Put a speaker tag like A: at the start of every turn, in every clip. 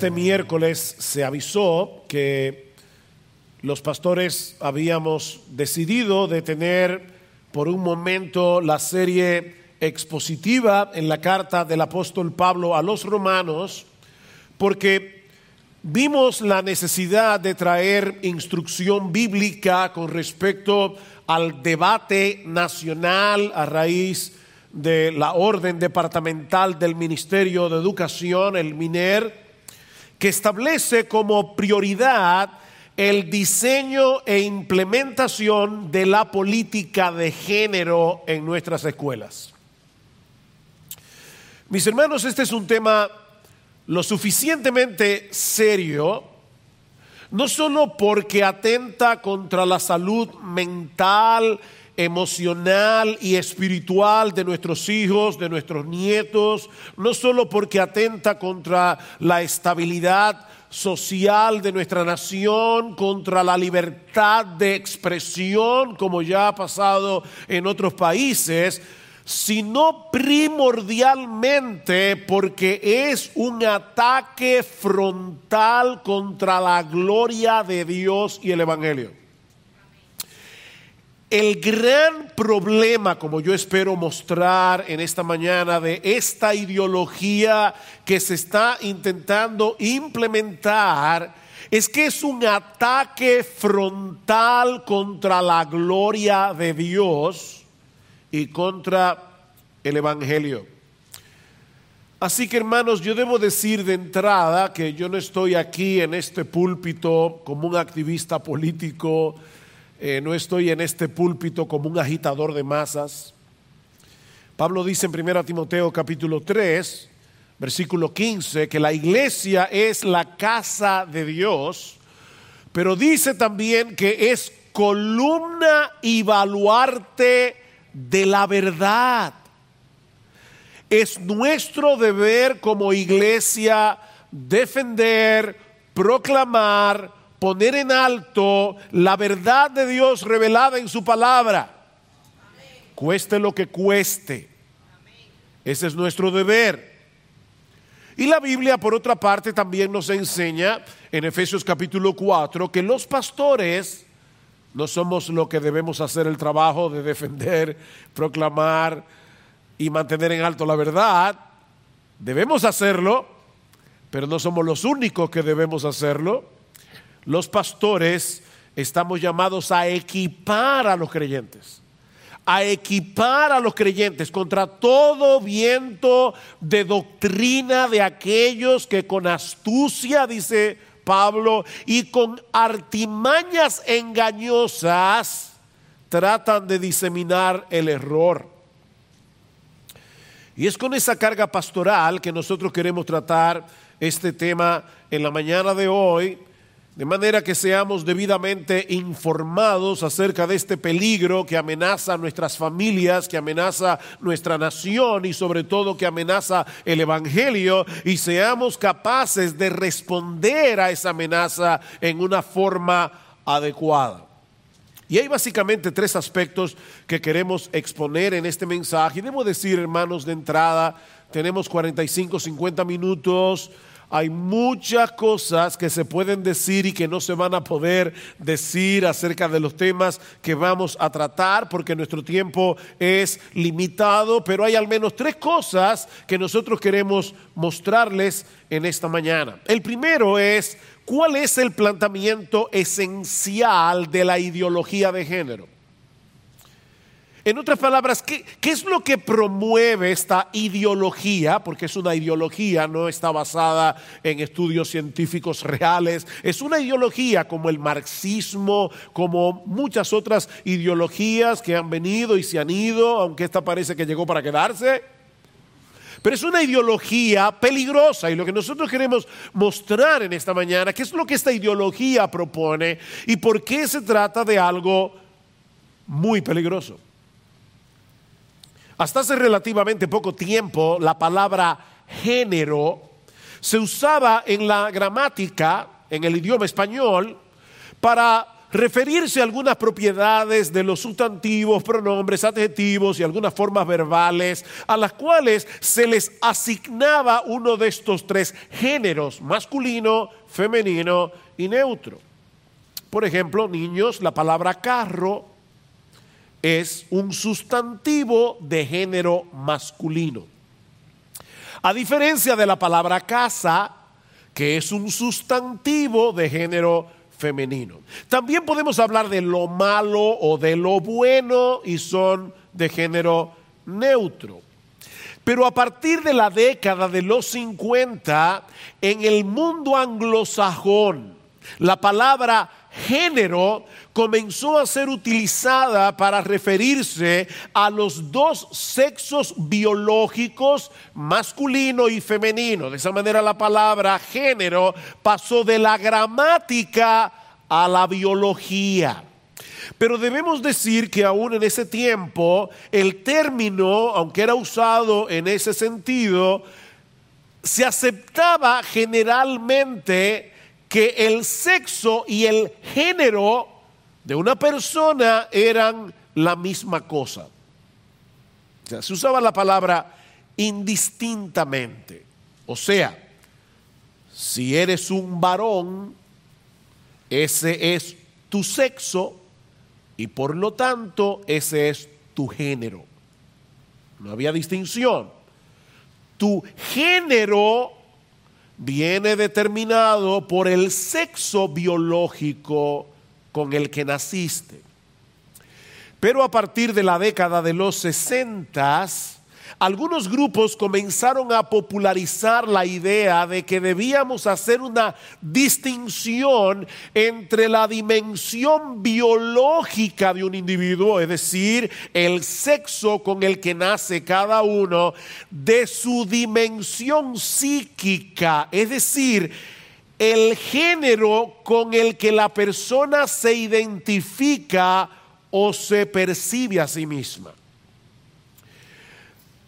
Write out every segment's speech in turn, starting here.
A: este miércoles se avisó que los pastores habíamos decidido detener por un momento la serie expositiva en la carta del apóstol Pablo a los romanos, porque vimos la necesidad de traer instrucción bíblica con respecto al debate nacional a raíz de la orden departamental del Ministerio de Educación, el MINER, que establece como prioridad el diseño e implementación de la política de género en nuestras escuelas. Mis hermanos, este es un tema lo suficientemente serio, no solo porque atenta contra la salud mental, emocional y espiritual de nuestros hijos, de nuestros nietos, no solo porque atenta contra la estabilidad social de nuestra nación, contra la libertad de expresión, como ya ha pasado en otros países, sino primordialmente porque es un ataque frontal contra la gloria de Dios y el Evangelio. El gran problema, como yo espero mostrar en esta mañana, de esta ideología que se está intentando implementar, es que es un ataque frontal contra la gloria de Dios y contra el Evangelio. Así que hermanos, yo debo decir de entrada que yo no estoy aquí en este púlpito como un activista político, eh, no estoy en este púlpito como un agitador de masas. Pablo dice en 1 Timoteo capítulo 3, versículo 15, que la iglesia es la casa de Dios, pero dice también que es columna y baluarte de la verdad. Es nuestro deber como iglesia defender, proclamar, poner en alto la verdad de Dios revelada en su palabra. Cueste lo que cueste. Ese es nuestro deber. Y la Biblia, por otra parte, también nos enseña en Efesios capítulo 4 que los pastores no somos lo que debemos hacer el trabajo de defender, proclamar y mantener en alto la verdad. Debemos hacerlo, pero no somos los únicos que debemos hacerlo los pastores estamos llamados a equipar a los creyentes, a equipar a los creyentes contra todo viento de doctrina de aquellos que con astucia, dice Pablo, y con artimañas engañosas tratan de diseminar el error. Y es con esa carga pastoral que nosotros queremos tratar este tema en la mañana de hoy de manera que seamos debidamente informados acerca de este peligro que amenaza nuestras familias, que amenaza nuestra nación y sobre todo que amenaza el Evangelio y seamos capaces de responder a esa amenaza en una forma adecuada. Y hay básicamente tres aspectos que queremos exponer en este mensaje. Y debo decir, hermanos, de entrada, tenemos 45, 50 minutos hay muchas cosas que se pueden decir y que no se van a poder decir acerca de los temas que vamos a tratar porque nuestro tiempo es limitado, pero hay al menos tres cosas que nosotros queremos mostrarles en esta mañana. El primero es cuál es el planteamiento esencial de la ideología de género. En otras palabras, ¿qué, es lo que promueve esta ideología? Porque es una ideología, no está basada en estudios científicos reales. Es una ideología como el marxismo, como muchas otras ideologías que han venido y se han ido, aunque esta parece que llegó para quedarse. Pero es una ideología peligrosa y lo que nosotros queremos mostrar en esta mañana, qué es lo que esta ideología propone y por qué se trata de algo muy peligroso. Hasta hace relativamente poco tiempo la palabra género se usaba en la gramática, en el idioma español, para referirse a algunas propiedades de los sustantivos, pronombres, adjetivos y algunas formas verbales a las cuales se les asignaba uno de estos tres géneros, masculino, femenino y neutro. Por ejemplo, niños, la palabra carro es un sustantivo de género masculino. A diferencia de la palabra casa, que es un sustantivo de género femenino. También podemos hablar de lo malo o de lo bueno y son de género neutro. Pero a partir de la década de los 50, en el mundo anglosajón, la palabra género comenzó a ser utilizada para referirse a los dos sexos biológicos, masculino y femenino. De esa manera la palabra género pasó de la gramática a la biología. Pero debemos decir que aún en ese tiempo el término, aunque era usado en ese sentido, se aceptaba generalmente que el sexo y el género de una persona eran la misma cosa. se usaba la palabra indistintamente. O sea, si eres un varón, ese es tu sexo y por lo tanto ese es tu género. No había distinción. Tu género viene determinado por el sexo biológico con el que naciste. Pero a partir de la década de los sesentas, algunos grupos comenzaron a popularizar la idea de que debíamos hacer una distinción entre la dimensión biológica de un individuo, es decir, el sexo con el que nace cada uno, de su dimensión psíquica, es decir, el género con el que la persona se identifica o se percibe a sí misma.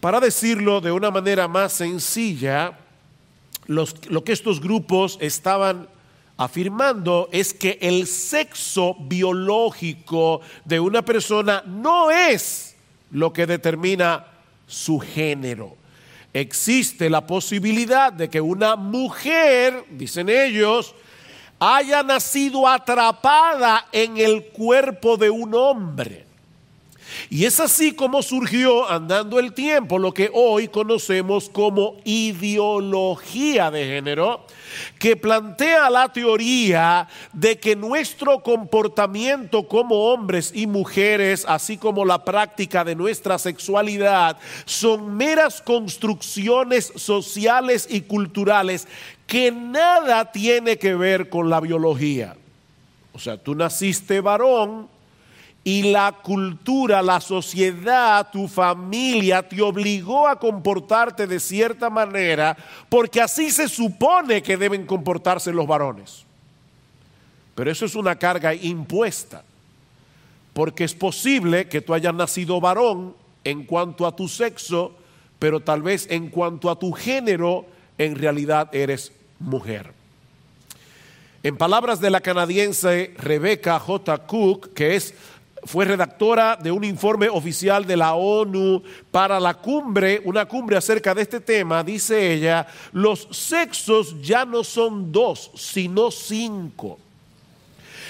A: Para decirlo de una manera más sencilla, lo que estos grupos estaban afirmando es que el sexo biológico de una persona no es lo que determina su género. Existe la posibilidad de que una mujer, dicen ellos, haya nacido atrapada en el cuerpo de un hombre. Y es así como surgió andando el tiempo lo que hoy conocemos como ideología de género, que plantea la teoría de que nuestro comportamiento como hombres y mujeres, así como la práctica de nuestra sexualidad, son meras construcciones sociales y culturales que nada tiene que ver con la biología. O sea, tú naciste varón, y la cultura, la sociedad, tu familia te obligó a comportarte de cierta manera porque así se supone que deben comportarse los varones. Pero eso es una carga impuesta, porque es posible que tú hayas nacido varón en cuanto a tu sexo, pero tal vez en cuanto a tu género, en realidad eres mujer. En palabras de la canadiense Rebecca J. Cook, que es fue redactora de un informe oficial de la ONU para la cumbre, una cumbre acerca de este tema, dice ella, los sexos ya no son dos, sino cinco.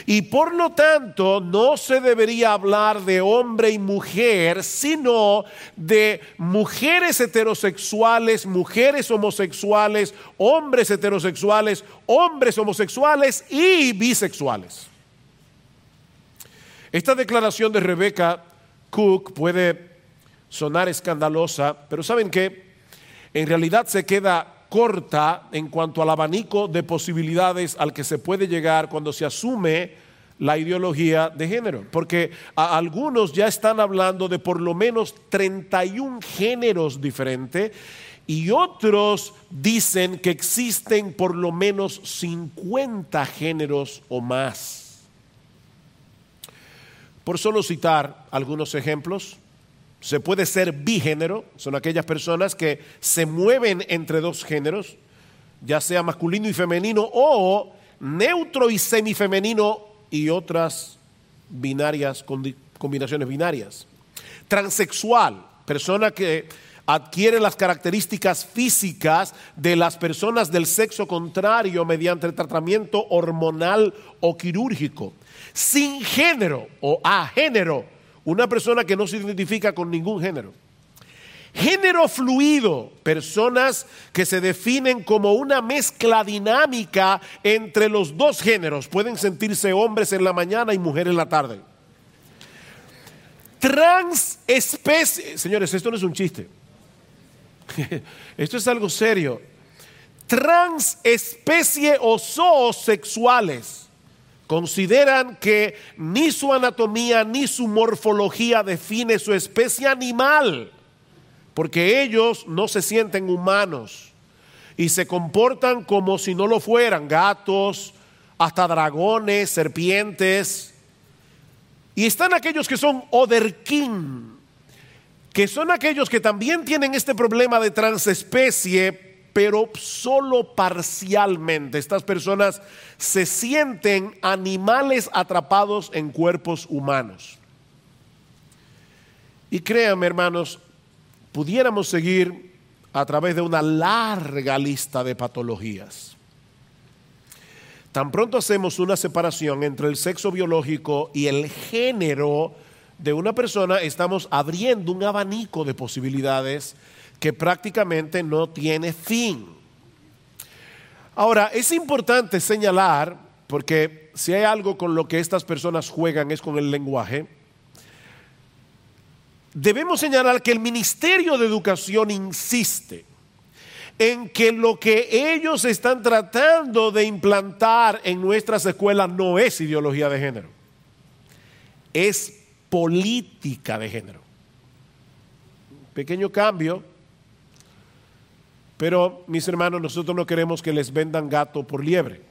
A: Y por lo tanto no se debería hablar de hombre y mujer, sino de mujeres heterosexuales, mujeres homosexuales, hombres heterosexuales, hombres homosexuales y bisexuales. Esta declaración de Rebecca Cook puede sonar escandalosa, pero ¿saben qué? En realidad se queda corta en cuanto al abanico de posibilidades al que se puede llegar cuando se asume la ideología de género, porque algunos ya están hablando de por lo menos 31 géneros diferentes y otros dicen que existen por lo menos 50 géneros o más. Por solo citar algunos ejemplos, se puede ser bigénero, son aquellas personas que se mueven entre dos géneros, ya sea masculino y femenino, o neutro y semifemenino y otras binarias, combinaciones binarias. Transexual, persona que adquiere las características físicas de las personas del sexo contrario mediante tratamiento hormonal o quirúrgico. Sin género o a género, una persona que no se identifica con ningún género. Género fluido, personas que se definen como una mezcla dinámica entre los dos géneros. Pueden sentirse hombres en la mañana y mujeres en la tarde. Transespecie, señores, esto no es un chiste. Esto es algo serio. Transespecie o zoosexuales consideran que ni su anatomía ni su morfología define su especie animal porque ellos no se sienten humanos y se comportan como si no lo fueran, gatos, hasta dragones, serpientes. Y están aquellos que son oderkin, que son aquellos que también tienen este problema de transespecie, pero solo parcialmente. Estas personas se sienten animales atrapados en cuerpos humanos. Y créanme, hermanos, pudiéramos seguir a través de una larga lista de patologías. Tan pronto hacemos una separación entre el sexo biológico y el género de una persona, estamos abriendo un abanico de posibilidades que prácticamente no tiene fin. Ahora, es importante señalar, porque si hay algo con lo que estas personas juegan es con el lenguaje, debemos señalar que el Ministerio de Educación insiste en que lo que ellos están tratando de implantar en nuestras escuelas no es ideología de género, es política de género. Pequeño cambio, pero mis hermanos, nosotros no queremos que les vendan gato por liebre.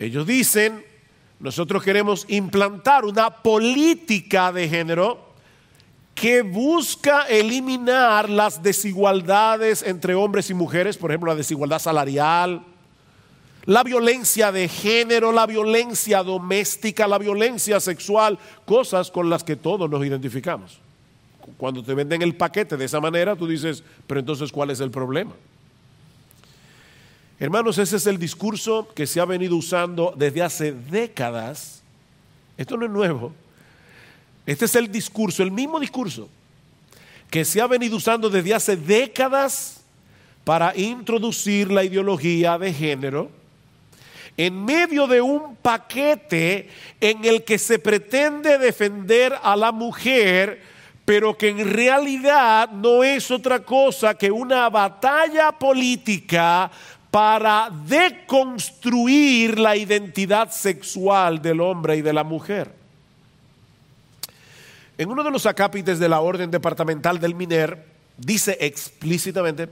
A: Ellos dicen nosotros queremos implantar una política de género que busca eliminar las desigualdades entre hombres y mujeres, por ejemplo, la desigualdad salarial, la violencia de género, la violencia doméstica, la violencia sexual, cosas con las que todos nos identificamos. Cuando te venden el paquete de esa manera, tú dices, pero entonces, ¿cuál es el problema? Hermanos, ese es el discurso que se ha venido usando desde hace décadas. Esto no es nuevo. Este es el discurso, el mismo discurso que se ha venido usando desde hace décadas para introducir la ideología de género en medio de un paquete en el que se pretende defender a la mujer, pero que en realidad no es otra cosa que una batalla política para deconstruir la identidad sexual del hombre y de la mujer. En uno de los acápites de la orden departamental del MINER dice explícitamente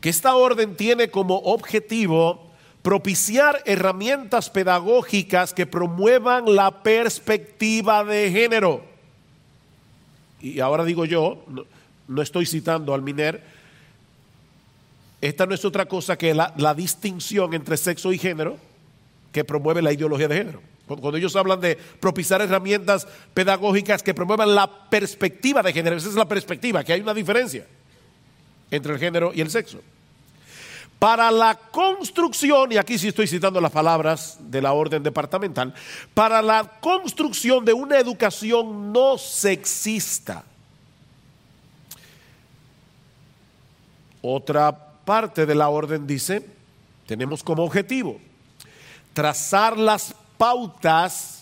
A: que esta orden tiene como objetivo propiciar herramientas pedagógicas que promuevan la perspectiva de género. Y ahora digo yo, no, estoy citando al MINER, esta no es otra cosa que la, distinción entre sexo y género que promueve la ideología de género. Cuando ellos hablan de propiciar herramientas pedagógicas que promuevan la perspectiva de género, esa es la perspectiva, que hay una diferencia entre el género y el sexo. Para la construcción, y aquí sí estoy citando las palabras de la orden departamental, para la construcción de una educación no sexista. Otra parte de la orden dice, tenemos como objetivo trazar las pautas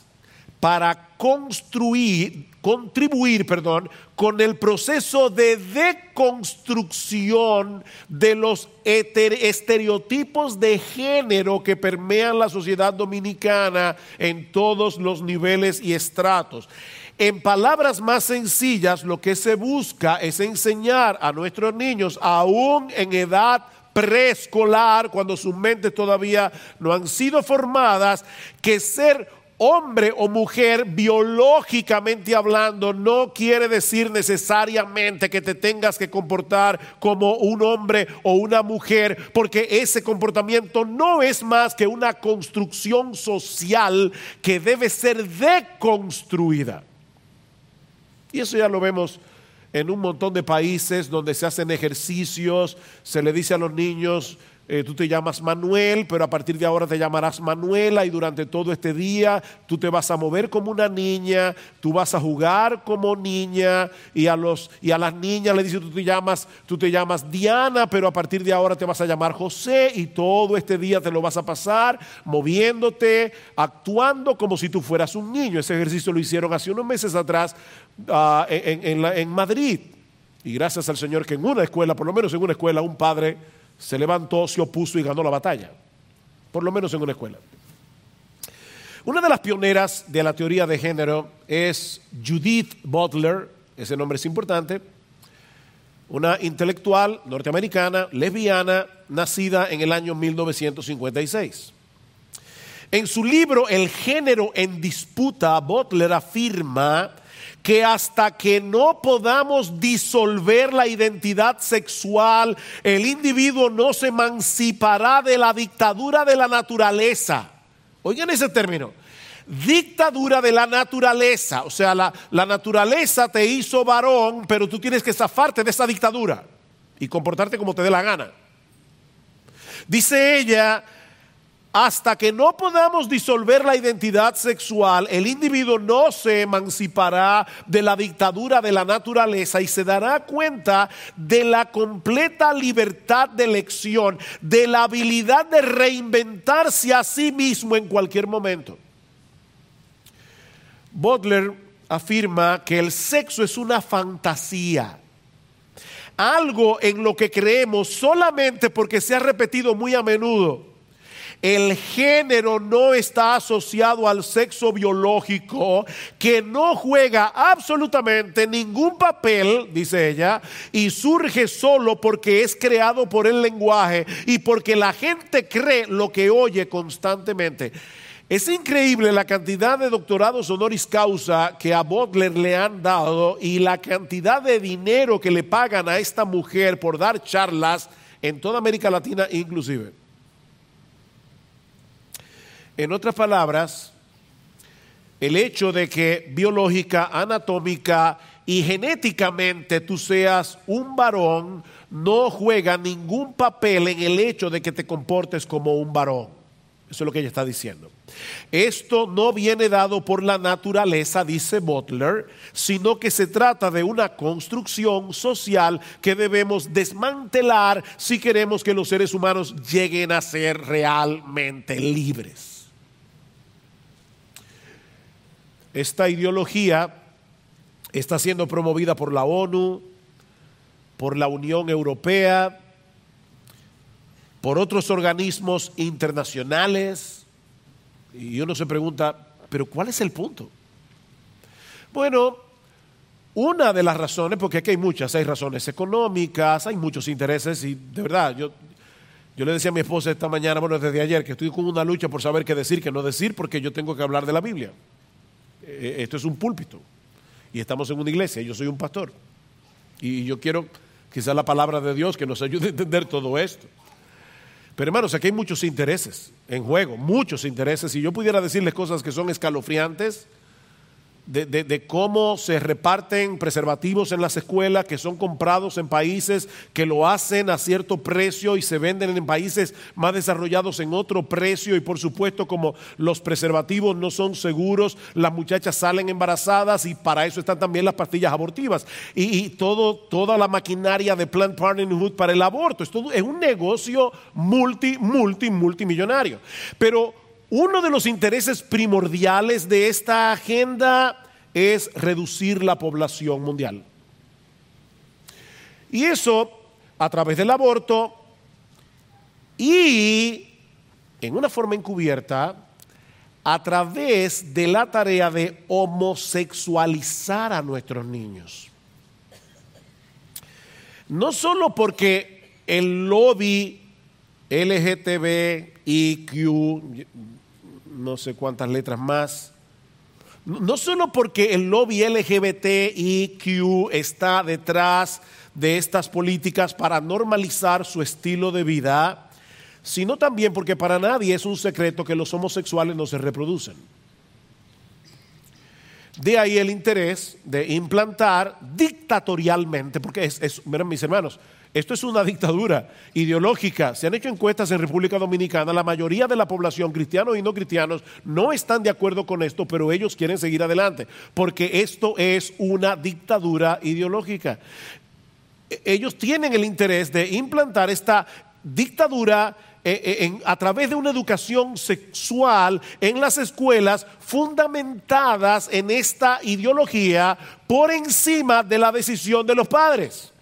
A: para construir, contribuir, perdón, con el proceso de deconstrucción de los estereotipos de género que permean la sociedad dominicana en todos los niveles y estratos. En palabras más sencillas, lo que se busca es enseñar a nuestros niños, aún en edad preescolar, cuando sus mentes todavía no han sido formadas, que ser hombre o mujer biológicamente hablando no quiere decir necesariamente que te tengas que comportar como un hombre o una mujer, porque ese comportamiento no es más que una construcción social que debe ser deconstruida. Y eso ya lo vemos en un montón de países donde se hacen ejercicios, se le dice a los niños, eh, tú te llamas Manuel, pero a partir de ahora te llamarás Manuela y durante todo este día tú te vas a mover como una niña, tú vas a jugar como niña y a, los, y a las niñas le dice tú te llamas, tú te llamas Diana, pero a partir de ahora te vas a llamar José y todo este día te lo vas a pasar moviéndote, actuando como si tú fueras un niño. Ese ejercicio lo hicieron hace unos meses atrás ah, en, en Madrid. Y gracias al Señor que en una escuela, por lo menos en una escuela, un padre se levantó, se opuso y ganó la batalla, por lo menos en una escuela. Una de las pioneras de la teoría de género es Judith Butler, ese nombre es importante, una intelectual norteamericana, lesbiana, nacida en el año 1956. En su libro El género en disputa, Butler afirma que hasta que no podamos disolver la identidad sexual, el individuo no se emancipará de la dictadura de la naturaleza. Oigan ese término. Dictadura de la naturaleza. O sea, la, la naturaleza te hizo varón, pero tú tienes que zafarte de esa dictadura y comportarte como te dé la gana. Dice ella, hasta que no podamos disolver la identidad sexual, el individuo no se emancipará de la dictadura de la naturaleza y se dará cuenta de la completa libertad de elección, de la habilidad de reinventarse a sí mismo en cualquier momento. Butler afirma que el sexo es una fantasía algo en lo que creemos solamente porque se ha repetido muy a menudo el género no está asociado al sexo biológico, que no juega absolutamente ningún papel, dice ella, y surge solo porque es creado por el lenguaje y porque la gente cree lo que oye constantemente. Es increíble la cantidad de doctorados honoris causa que a Butler le han dado y la cantidad de dinero que le pagan a esta mujer por dar charlas en toda América Latina inclusive. En otras palabras, el hecho de que biológica, anatómica y genéticamente tú seas un varón no juega ningún papel en el hecho de que te comportes como un varón. Eso es lo que ella está diciendo. Esto no viene dado por la naturaleza, dice Butler, sino que se trata de una construcción social que debemos desmantelar si queremos que los seres humanos lleguen a ser realmente libres. Esta ideología está siendo promovida por la ONU, por la Unión Europea, por otros organismos internacionales. Y uno se pregunta, pero ¿cuál es el punto? Bueno, una de las razones, porque aquí hay muchas, hay razones económicas, hay muchos intereses y de verdad, yo, yo le decía a mi esposa esta mañana, bueno, desde ayer, que estoy con una lucha por saber qué decir, qué no decir, porque yo tengo que hablar de la Biblia. Eh, esto es un púlpito y estamos en una iglesia, yo soy un pastor. Y yo quiero quizás la palabra de Dios que nos ayude a entender todo esto. Pero hermanos, aquí hay muchos intereses en juego, muchos intereses. Si yo pudiera decirles cosas que son escalofriantes, de, cómo se reparten preservativos en las escuelas que son comprados en países que lo hacen a cierto precio y se venden en países más desarrollados en otro precio y por supuesto como los preservativos no son seguros, las muchachas salen embarazadas y para eso están también las pastillas abortivas y, todo, toda la maquinaria de Planned Parenthood para el aborto. Es, es un negocio multi, multi, multimillonario. Pero uno de los intereses primordiales de esta agenda es reducir la población mundial. Y eso a través del aborto y en una forma encubierta a través de la tarea de homosexualizar a nuestros niños. No solo porque el lobby LGTB, IQ, no sé cuántas letras más. No solo porque el lobby LGBTIQ está detrás de estas políticas para normalizar su estilo de vida, sino también porque para nadie es un secreto que los homosexuales no se reproducen. De ahí el interés de implantar dictatorialmente, porque es, miren mis hermanos, esto es una dictadura ideológica. Se han hecho encuestas en República Dominicana. La mayoría de la población, cristianos y no cristianos, no están de acuerdo con esto, pero ellos quieren seguir adelante, porque esto es una dictadura ideológica. Ellos tienen el interés de implantar esta dictadura eh, eh, a través de una educación sexual en las escuelas fundamentadas en esta ideología por encima de la decisión de los padres.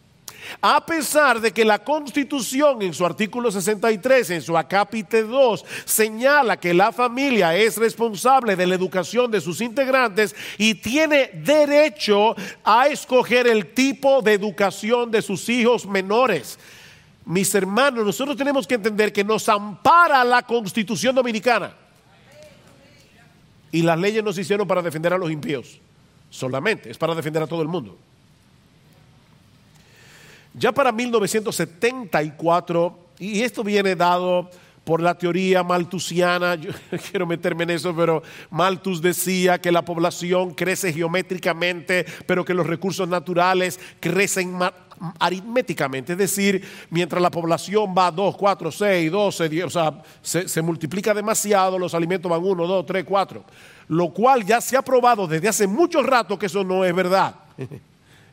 A: A pesar de que la Constitución en su artículo 63, en su acápite 2, señala que la familia es responsable de la educación de sus integrantes y tiene derecho a escoger el tipo de educación de sus hijos menores. Mis hermanos, nosotros tenemos que entender que nos ampara la Constitución dominicana. Y las leyes no se hicieron para defender a los impíos solamente, es para defender a todo el mundo. Ya para 1974, y esto viene dado por la teoría maltusiana, yo quiero meterme en eso, pero Malthus decía que la población crece geométricamente, pero que los recursos naturales crecen aritméticamente, es decir, mientras la población va 2, 4, 6, 12, 10, o sea, se, se multiplica demasiado, los alimentos van 1, 2, 3, 4, lo cual ya se ha probado desde hace mucho rato que eso no es verdad,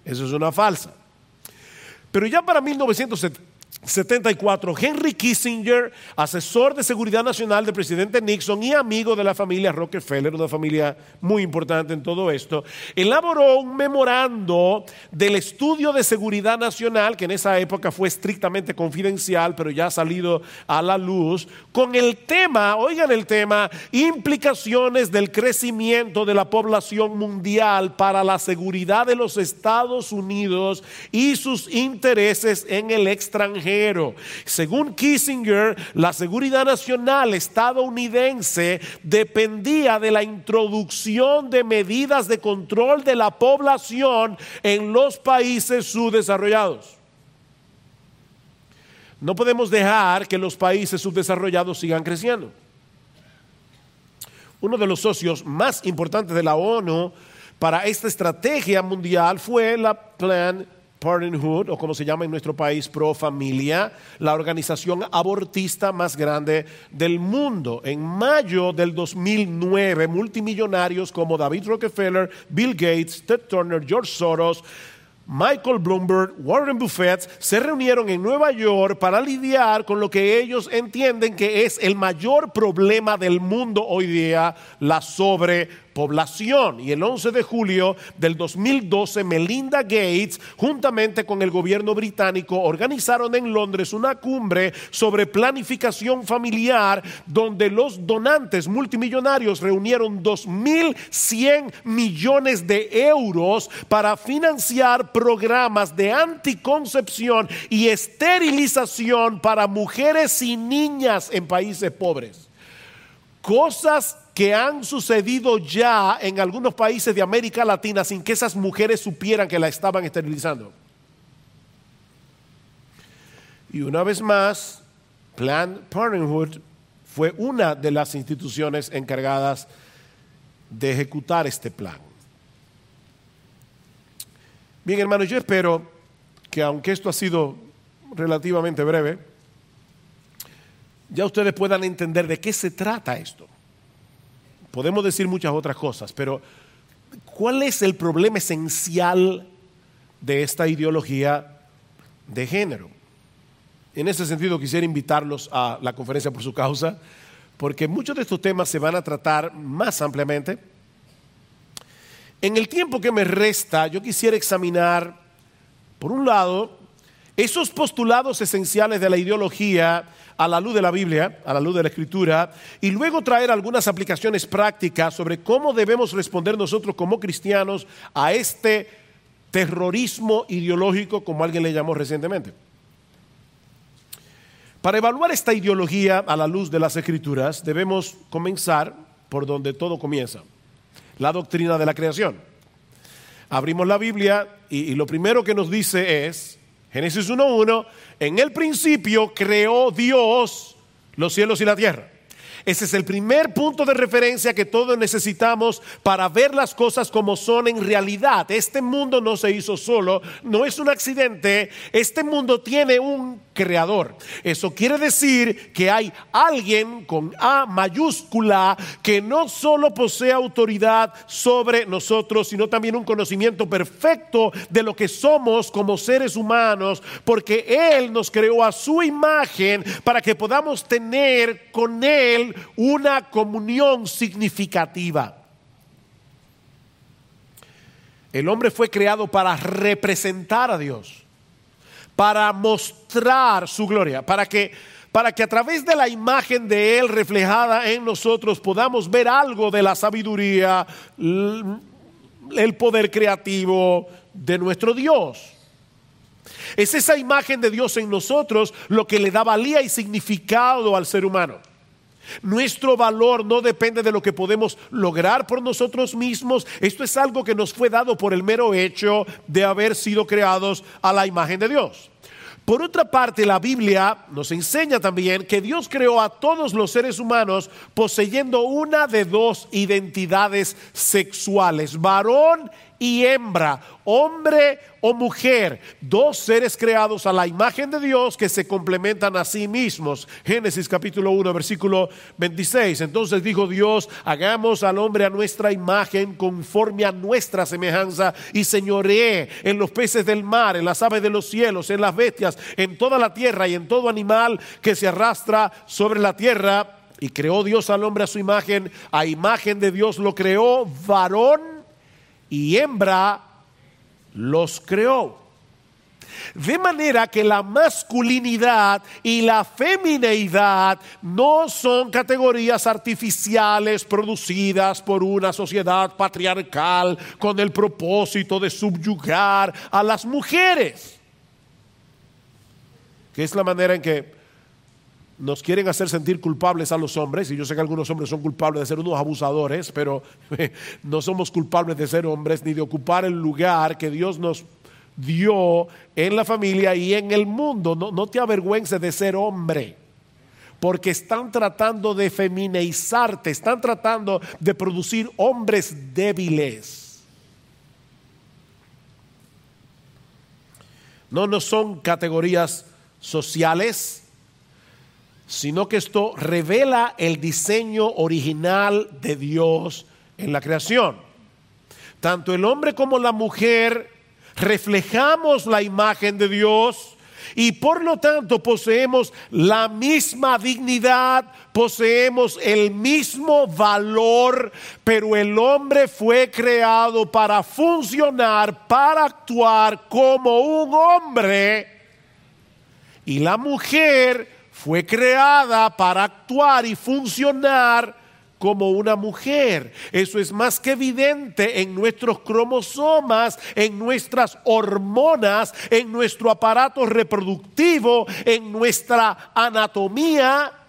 A: eso es una falsa. Pero ya para 1970 74, Henry Kissinger, asesor de seguridad nacional del presidente Nixon y amigo de la familia Rockefeller, una familia muy importante en todo esto, elaboró un memorando del estudio de seguridad nacional, que en esa época fue estrictamente confidencial, pero ya ha salido a la luz, con el tema, oigan el tema, implicaciones del crecimiento de la población mundial para la seguridad de los Estados Unidos y sus intereses en el extranjero según Kissinger, la seguridad nacional estadounidense dependía de la introducción de medidas de control de la población en los países subdesarrollados. No podemos dejar que los países subdesarrollados sigan creciendo. Uno de los socios más importantes de la ONU para esta estrategia mundial fue la Plan Parenthood, o como se llama en nuestro país, Pro Familia, la organización abortista más grande del mundo. En mayo del 2009, multimillonarios como David Rockefeller, Bill Gates, Ted Turner, George Soros, Michael Bloomberg, Warren Buffett se reunieron en Nueva York para lidiar con lo que ellos entienden que es el mayor problema del mundo hoy día, la sobre población. Y el 11 de julio del 2012, Melinda Gates, juntamente con el gobierno británico, organizaron en Londres una cumbre sobre planificación familiar, donde los donantes multimillonarios reunieron 2.100 millones de euros para financiar programas de anticoncepción y esterilización para mujeres y niñas en países pobres. Cosas que han sucedido ya en algunos países de América Latina sin que esas mujeres supieran que la estaban esterilizando. Y una vez más, Planned Parenthood fue una de las instituciones encargadas de ejecutar este plan. Bien, hermanos, yo espero que aunque esto ha sido relativamente breve, ya ustedes puedan entender de qué se trata esto. Podemos decir muchas otras cosas, pero ¿cuál es el problema esencial de esta ideología de género? En ese sentido quisiera invitarlos a la conferencia por su causa, porque muchos de estos temas se van a tratar más ampliamente. En el tiempo que me resta, yo quisiera examinar, por un lado, esos postulados esenciales de la ideología a la luz de la Biblia, a la luz de la Escritura, y luego traer algunas aplicaciones prácticas sobre cómo debemos responder nosotros como cristianos a este terrorismo ideológico, como alguien le llamó recientemente. Para evaluar esta ideología a la luz de las Escrituras, debemos comenzar por donde todo comienza, la doctrina de la creación. Abrimos la Biblia y, lo primero que nos dice es, Génesis 1.1, en el principio creó Dios los cielos y la tierra. Ese es el primer punto de referencia que todos necesitamos para ver las cosas como son en realidad. Este mundo no se hizo solo, no es un accidente, este mundo tiene un creador. Eso quiere decir que hay alguien con A mayúscula que no solo posee autoridad sobre nosotros, sino también un conocimiento perfecto de lo que somos como seres humanos, porque Él nos creó a su imagen para que podamos tener con Él una comunión significativa. El hombre fue creado para representar a Dios, para mostrar su gloria, para que, para que a través de la imagen de Él reflejada en nosotros podamos ver algo de la sabiduría, el poder creativo de nuestro Dios. Es esa imagen de Dios en nosotros lo que le da valía y significado al ser humano. Nuestro valor no depende de lo que podemos lograr por nosotros mismos. Esto es algo que nos fue dado por el mero hecho de haber sido creados a la imagen de Dios. Por otra parte, la Biblia nos enseña también que Dios creó a todos los seres humanos poseyendo una de dos identidades sexuales, varón y hembra, hombre o mujer, dos seres creados a la imagen de Dios que se complementan a sí mismos. Génesis capítulo 1, versículo 26. Entonces dijo Dios, hagamos al hombre a nuestra imagen conforme a nuestra semejanza y señoree en los peces del mar, en las aves de los cielos, en las bestias, en toda la tierra y en todo animal que se arrastra sobre la tierra. Y creó Dios al hombre a su imagen, a imagen de Dios lo creó, varón y hembra los creó. De manera que la masculinidad y la femineidad no son categorías artificiales producidas por una sociedad patriarcal con el propósito de subyugar a las mujeres. Que es la manera en que nos quieren hacer sentir culpables a los hombres, y yo sé que algunos hombres son culpables de ser unos abusadores, pero no somos culpables de ser hombres ni de ocupar el lugar que Dios nos dio en la familia y en el mundo. No, no te avergüences de ser hombre, porque están tratando de feminizarte, están tratando de producir hombres débiles. No, no son categorías sociales sino que esto revela el diseño original de Dios en la creación. Tanto el hombre como la mujer reflejamos la imagen de Dios y por lo tanto poseemos la misma dignidad, poseemos el mismo valor, pero el hombre fue creado para funcionar, para actuar como un hombre y la mujer fue creada para actuar y funcionar como una mujer. Eso es más que evidente en nuestros cromosomas, en nuestras hormonas, en nuestro aparato reproductivo, en nuestra anatomía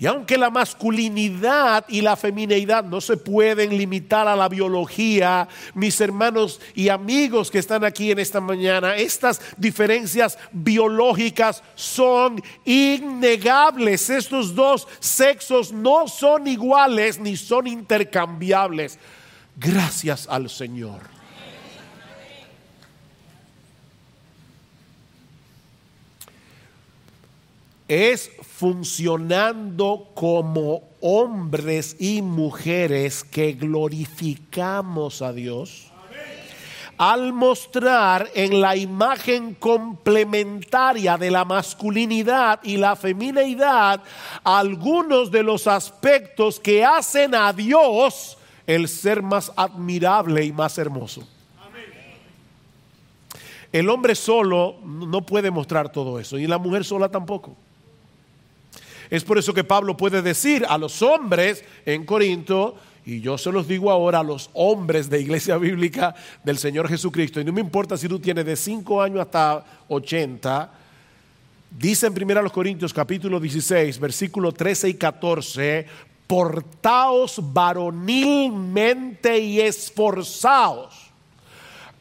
A: y aunque la masculinidad y la femineidad no se pueden limitar a la biología, mis hermanos y amigos que están aquí en esta mañana, estas diferencias biológicas son innegables. Estos dos sexos no son iguales ni son intercambiables. Gracias al Señor. es funcionando como hombres y mujeres que glorificamos a Dios al mostrar en la imagen complementaria de la masculinidad y la femineidad algunos de los aspectos que hacen a Dios el ser más admirable y más hermoso. El hombre solo no puede mostrar todo eso y la mujer sola tampoco. Es por eso que Pablo puede decir a los hombres en Corinto, y yo se los digo ahora a los hombres de iglesia bíblica del Señor Jesucristo, y no me importa si tú tienes de 5 años hasta 80, dice en 1 Corintios capítulo 16, versículo 13 y 14, portaos varonilmente y esforzaos.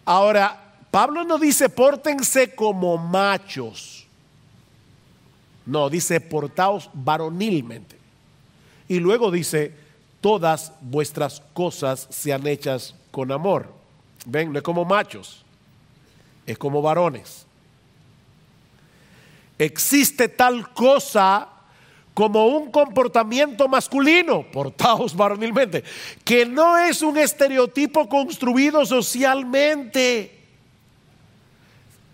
A: Ahora, Pablo no dice pórtense como machos. No, dice portaos varonilmente. Y luego dice, todas vuestras cosas sean hechas con amor. Ven, no es como machos, es como varones. Existe tal cosa como un comportamiento masculino, portaos varonilmente, que no es un estereotipo construido socialmente.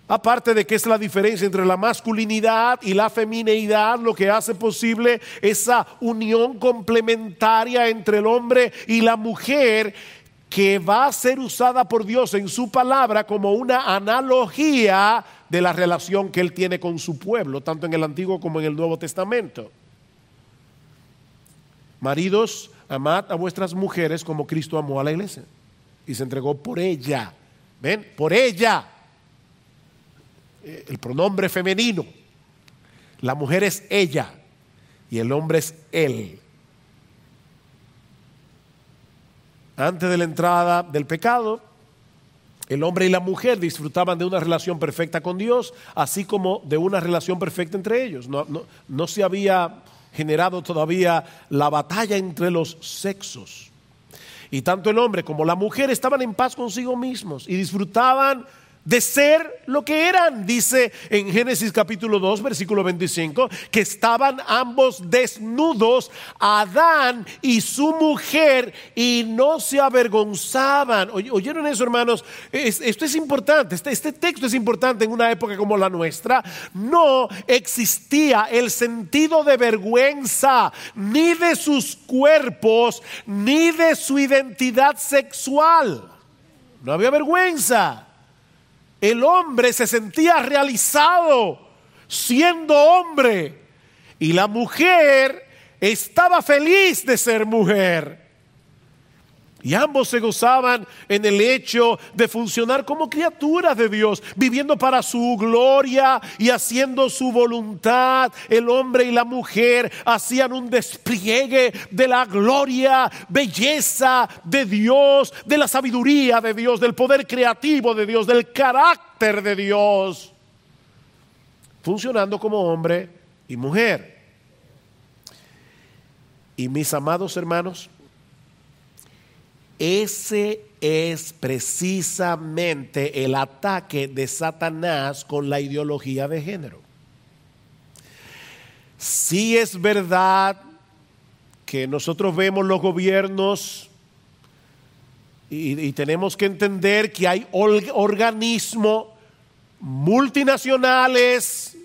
A: Aparte de que es la diferencia entre la masculinidad y la femineidad, lo que hace posible esa unión complementaria entre el hombre y la mujer que va a ser usada por Dios en su palabra como una analogía de la relación que él tiene con su pueblo, tanto en el Antiguo como en el Nuevo Testamento. Maridos, amad a vuestras mujeres como Cristo amó a la iglesia y se entregó por ella. ¿Ven? Por ella. Eh, el pronombre femenino. La mujer es ella y el hombre es él. Antes de la entrada del pecado, el hombre y la mujer disfrutaban de una relación perfecta con Dios, así como de una relación perfecta entre ellos. No, no, se había generado todavía la batalla entre los sexos. Y tanto el hombre como la mujer estaban en paz consigo mismos y disfrutaban de ser lo que eran. Dice en Génesis capítulo 2, versículo 25, que estaban ambos desnudos, Adán y su mujer, y no se avergonzaban. ¿Oyeron eso, hermanos? Esto es importante, este, este texto es importante en una época como la nuestra. No existía el sentido de vergüenza, ni de sus cuerpos, ni de su identidad sexual. No había vergüenza el hombre se sentía realizado siendo hombre y la mujer estaba feliz de ser mujer. Y ambos se gozaban en el hecho de funcionar como criaturas de Dios, viviendo para su gloria y haciendo su voluntad. El hombre y la mujer hacían un despliegue de la gloria, belleza de Dios, de la sabiduría de Dios, del poder creativo de Dios, del carácter de Dios, funcionando como hombre y mujer. Y mis amados hermanos, ese es precisamente el ataque de Satanás con la ideología de género. Si es verdad que nosotros vemos los gobiernos y, tenemos que entender que hay organismos multinacionales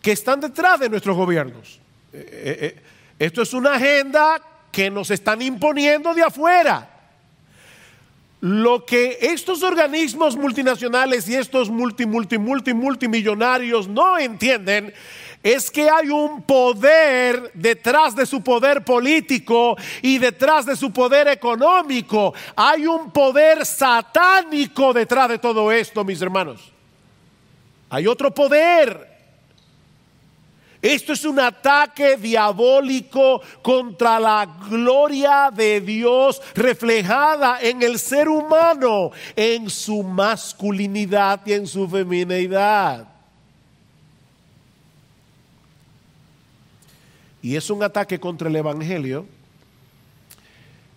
A: que están detrás de nuestros gobiernos. Eh, eh, eh, esto es una agenda que nos están imponiendo de afuera. Lo que estos organismos multinacionales y estos multi, multi, multi, multimillonarios no entienden es que hay un poder detrás de su poder político y detrás de su poder económico. Hay un poder satánico detrás de todo esto, mis hermanos. Hay otro poder esto es un ataque diabólico contra la gloria de Dios reflejada en el ser humano, en su masculinidad y en su femineidad. Y es un ataque contra el Evangelio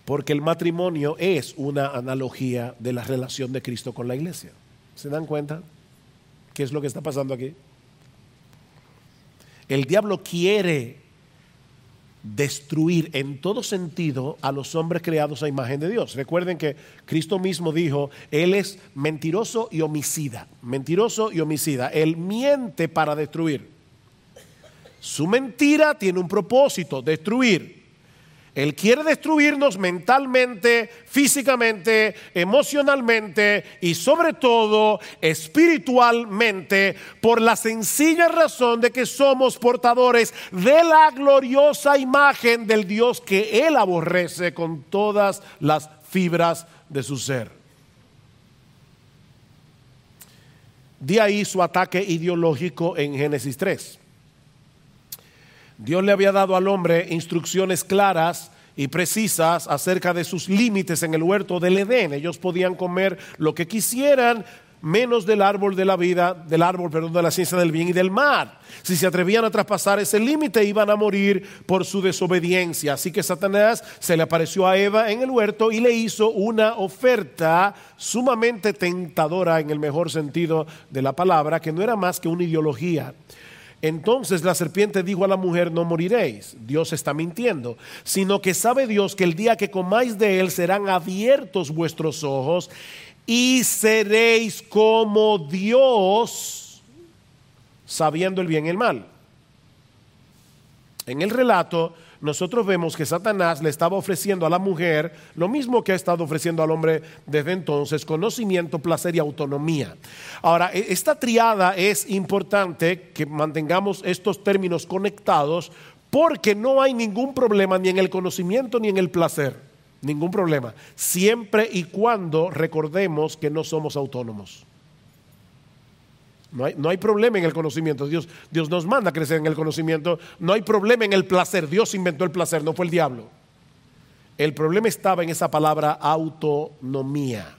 A: porque el matrimonio es una analogía de la relación de Cristo con la iglesia. ¿Se dan cuenta? ¿Qué es lo que está pasando aquí? El diablo quiere destruir en todo sentido a los hombres creados a imagen de Dios. Recuerden que Cristo mismo dijo, Él es mentiroso y homicida, mentiroso y homicida. Él miente para destruir. Su mentira tiene un propósito, destruir. Él quiere destruirnos mentalmente, físicamente, emocionalmente y sobre todo espiritualmente por la sencilla razón de que somos portadores de la gloriosa imagen del Dios que Él aborrece con todas las fibras de su ser. De ahí su ataque ideológico en Génesis 3. Dios le había dado al hombre instrucciones claras y precisas acerca de sus límites en el huerto del Edén. Ellos podían comer lo que quisieran, menos del árbol de la vida, del árbol, perdón, de la ciencia del bien y del mal. Si se atrevían a traspasar ese límite, iban a morir por su desobediencia. Así que Satanás se le apareció a Eva en el huerto y le hizo una oferta sumamente tentadora en el mejor sentido de la palabra, que no era más que una ideología. Entonces la serpiente dijo a la mujer, no moriréis, Dios está mintiendo, sino que sabe Dios que el día que comáis de él serán abiertos vuestros ojos y seréis como Dios, sabiendo el bien y el mal. En el relato, nosotros vemos que Satanás le estaba ofreciendo a la mujer lo mismo que ha estado ofreciendo al hombre desde entonces, conocimiento, placer y autonomía. Ahora, e-, esta triada es importante que mantengamos estos términos conectados porque no hay ningún problema ni en el conocimiento ni en el placer. Ningún problema. Siempre y cuando recordemos que no somos autónomos. No hay, no hay, problema en el conocimiento. Dios, Dios nos manda crecer en el conocimiento. No hay problema en el placer. Dios inventó el placer, no fue el diablo. El problema estaba en esa palabra autonomía.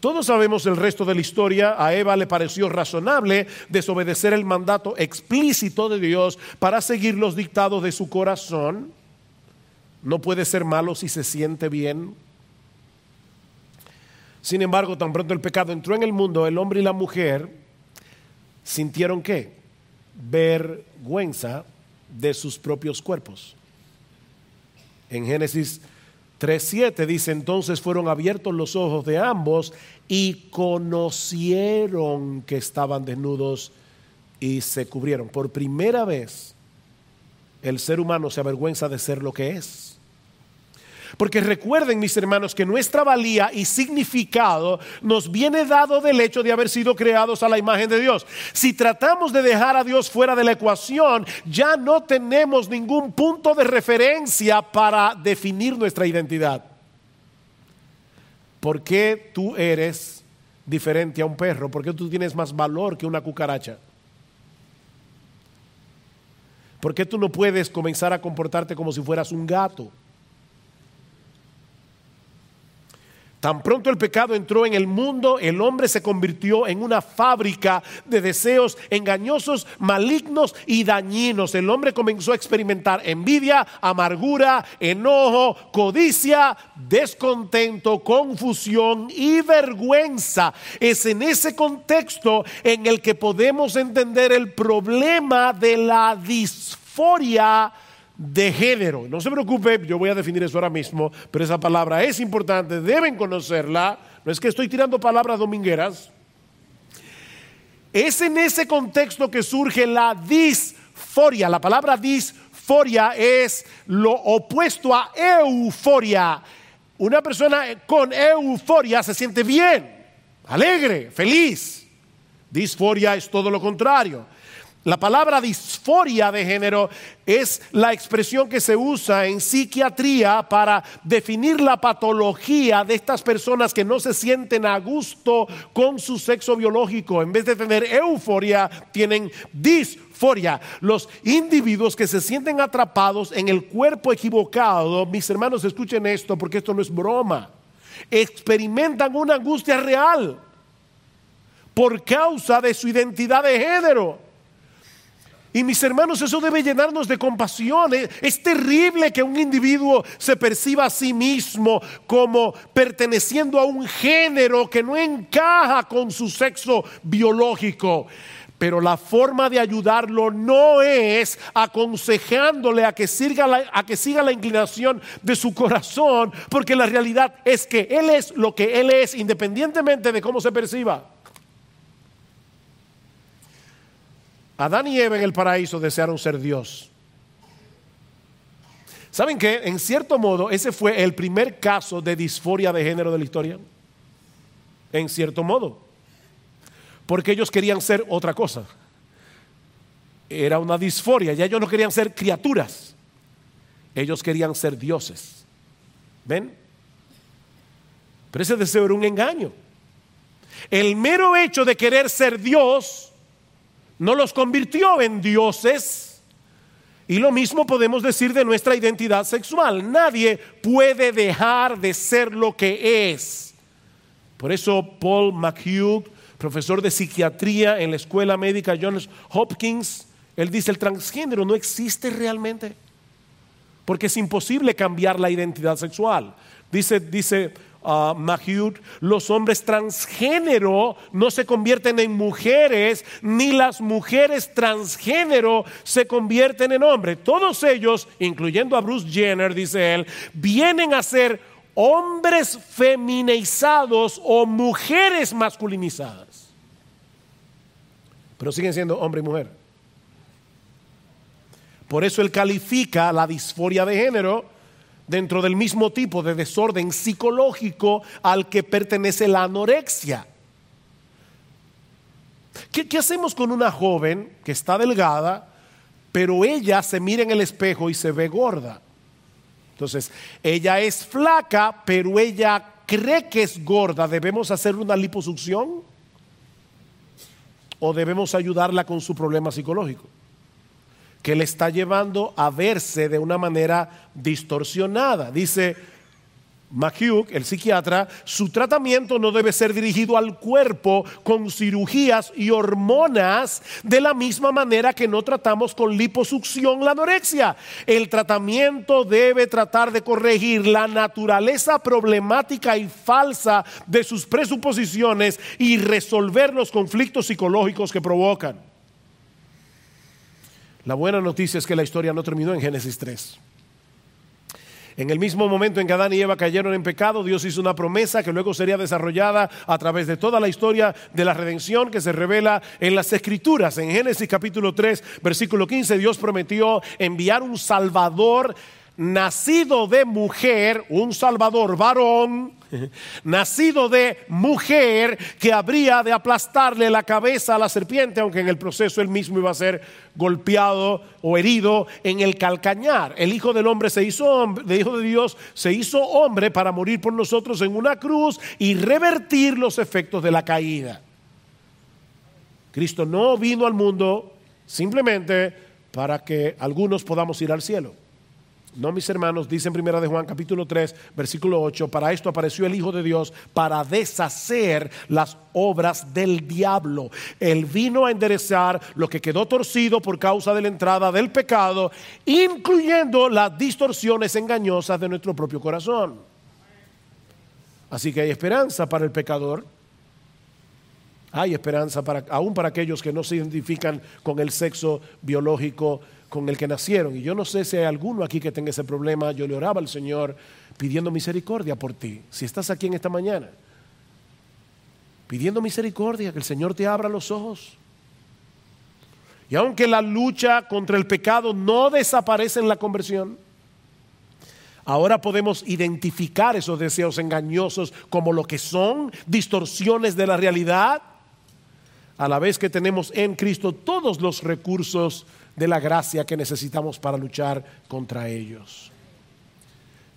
A: Todos sabemos el resto de la historia. A Eva le pareció razonable desobedecer el mandato explícito de Dios para seguir los dictados de su corazón no puede ser malo si se siente bien. Sin embargo, tan pronto el pecado entró en el mundo, el hombre y la mujer sintieron qué? Vergüenza de sus propios cuerpos. En Génesis 3.7 dice, entonces fueron abiertos los ojos de ambos y conocieron que estaban desnudos y se cubrieron. Por primera vez el ser humano se avergüenza de ser lo que es. Porque recuerden, mis hermanos, que nuestra valía y significado nos viene dado del hecho de haber sido creados a la imagen de Dios. Si tratamos de dejar a Dios fuera de la ecuación, ya no tenemos ningún punto de referencia para definir nuestra identidad. ¿Por qué tú eres diferente a un perro? ¿Por qué tú tienes más valor que una cucaracha? ¿Por qué tú no puedes comenzar a comportarte como si fueras un gato? Tan pronto el pecado entró en el mundo, el hombre se convirtió en una fábrica de deseos engañosos, malignos y dañinos. El hombre comenzó a experimentar envidia, amargura, enojo, codicia, descontento, confusión y vergüenza. Es en ese contexto en el que podemos entender el problema de la disforia de género. No se preocupe, yo voy a definir eso ahora mismo, pero esa palabra es importante, deben conocerla. No es que estoy tirando palabras domingueras. Es en ese contexto que surge la disforia. La palabra disforia es lo opuesto a euforia. Una persona con euforia se siente bien, alegre, feliz. Disforia es todo lo contrario. La palabra disforia de género es la expresión que se usa en psiquiatría para definir la patología de estas personas que no se sienten a gusto con su sexo biológico. En vez de tener euforia, tienen disforia. Los individuos que se sienten atrapados en el cuerpo equivocado, mis hermanos, escuchen esto porque esto no es broma, experimentan una angustia real por causa de su identidad de género. Y mis hermanos, eso debe llenarnos de compasión. Es terrible que un individuo se perciba a sí mismo como perteneciendo a un género que no encaja con su sexo biológico. Pero la forma de ayudarlo no es aconsejándole a que, siga la, a que siga la inclinación de su corazón, porque la realidad es que Él es lo que Él es, independientemente de cómo se perciba. Adán y Eva en el paraíso desearon ser Dios. ¿Saben qué? En cierto modo, ese fue el primer caso de disforia de género de la historia. En cierto modo. Porque ellos querían ser otra cosa. Era una disforia. Ya ellos no querían ser criaturas. Ellos querían ser dioses. ¿Ven? Pero ese deseo era un engaño. El mero hecho de querer ser Dios no los convirtió en dioses. Y lo mismo podemos decir de nuestra identidad sexual. Nadie puede dejar de ser lo que es. Por eso Paul McHugh, profesor de psiquiatría en la Escuela Médica Johns Hopkins, él dice, el transgénero no existe realmente, porque es imposible cambiar la identidad sexual. Dice, dice uh, los hombres transgénero no se convierten en mujeres, ni las mujeres transgénero se convierten en hombres. Todos ellos, incluyendo a Bruce Jenner, dice él, vienen a ser hombres feminizados o mujeres masculinizadas. Pero siguen siendo hombre y mujer. Por eso él califica la disforia de género dentro del mismo tipo de desorden psicológico al que pertenece la anorexia. ¿Qué, hacemos con una joven que está delgada, pero ella se mira en el espejo y se ve gorda? Entonces, ella es flaca, pero ella cree que es gorda. ¿Debemos hacer una liposucción? ¿O debemos ayudarla con su problema psicológico? Que le está llevando a verse de una manera distorsionada. Dice McHugh, el psiquiatra, su tratamiento no debe ser dirigido al cuerpo con cirugías y hormonas de la misma manera que no tratamos con liposucción la anorexia. El tratamiento debe tratar de corregir la naturaleza problemática y falsa de sus presuposiciones y resolver los conflictos psicológicos que provocan. La buena noticia es que la historia no terminó en Génesis 3. En el mismo momento en que Adán y Eva cayeron en pecado, Dios hizo una promesa que luego sería desarrollada a través de toda la historia de la redención que se revela en las Escrituras. En Génesis capítulo 3, versículo 15, Dios prometió enviar un Salvador nacido de mujer, un Salvador varón, nacido de mujer que habría de aplastarle la cabeza a la serpiente, aunque en el proceso él mismo iba a ser golpeado o herido en el calcañar. El Hijo del Hombre se hizo hombre, el Hijo de Dios se hizo hombre para morir por nosotros en una cruz y revertir los efectos de la caída. Cristo no vino al mundo simplemente para que algunos podamos ir al cielo. No, mis hermanos, dice en primera de Juan capítulo 3, versículo 8, para esto apareció el Hijo de Dios para deshacer las obras del diablo. Él vino a enderezar lo que quedó torcido por causa de la entrada del pecado, incluyendo las distorsiones engañosas de nuestro propio corazón. Así que hay esperanza para el pecador. Hay esperanza para, aún para aquellos que no se identifican con el sexo biológico con el que nacieron. Y yo no sé si hay alguno aquí que tenga ese problema. Yo le oraba al Señor pidiendo misericordia por ti. Si estás aquí en esta mañana, pidiendo misericordia, que el Señor te abra los ojos. Y aunque la lucha contra el pecado no desaparece en la conversión, ahora podemos identificar esos deseos engañosos como lo que son, distorsiones de la realidad, a la vez que tenemos en Cristo todos los recursos de la gracia que necesitamos para luchar contra ellos.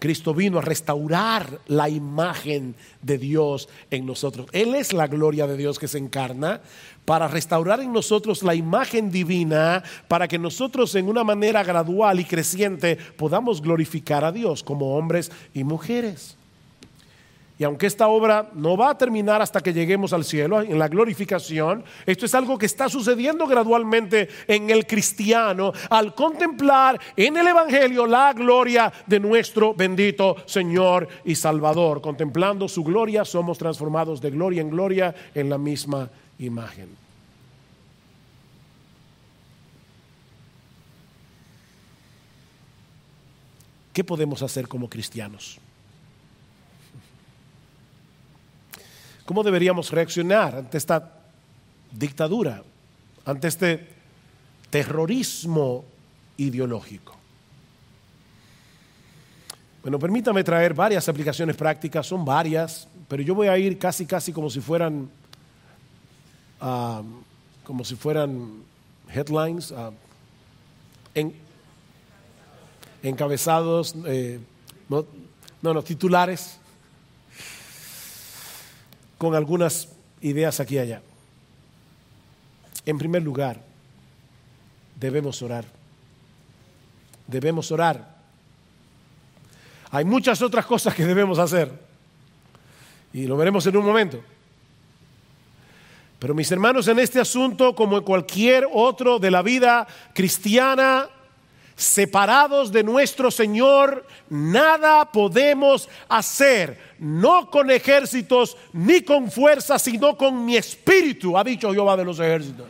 A: Cristo vino a restaurar la imagen de Dios en nosotros. Él es la gloria de Dios que se encarna para restaurar en nosotros la imagen divina, para que nosotros en una manera gradual y creciente podamos glorificar a Dios como hombres y mujeres. Y aunque esta obra no va a terminar hasta que lleguemos al cielo, en la glorificación, esto es algo que está sucediendo gradualmente en el cristiano al contemplar en el Evangelio la gloria de nuestro bendito Señor y Salvador. Contemplando su gloria, somos transformados de gloria en gloria en la misma imagen. ¿Qué podemos hacer como cristianos? ¿Cómo deberíamos reaccionar ante esta dictadura, ante este terrorismo ideológico? Bueno, permítame traer varias aplicaciones prácticas, son varias, pero yo voy a ir casi, casi como si fueran, como si fueran headlines, ah, encabezados, eh, no, no, titulares con algunas ideas aquí y allá. En primer lugar, debemos orar. debemos orar. Hay muchas otras cosas que debemos hacer. Y lo veremos en un momento. Pero mis hermanos, en este asunto, como en cualquier otro de la vida cristiana, separados de nuestro Señor, nada podemos hacer, no con ejércitos ni con fuerza, sino con mi espíritu, ha dicho Jehová de los ejércitos.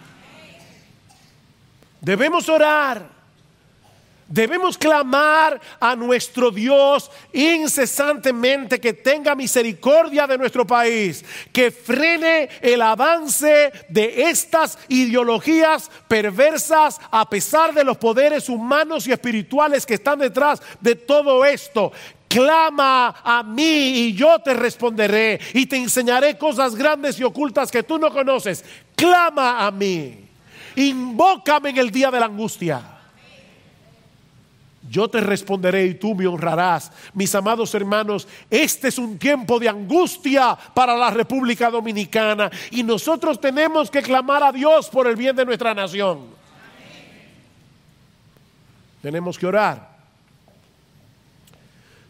A: Debemos orar. Debemos clamar a nuestro Dios incesantemente que tenga misericordia de nuestro país, que frene el avance de estas ideologías perversas a pesar de los poderes humanos y espirituales que están detrás de todo esto. Clama a mí y yo te responderé y te enseñaré cosas grandes y ocultas que tú no conoces. Clama a mí. Invócame en el día de la angustia. Yo te responderé y tú me honrarás. Mis amados hermanos, este es un tiempo de angustia para la República Dominicana y nosotros tenemos que clamar a Dios por el bien de nuestra nación. Tenemos que orar.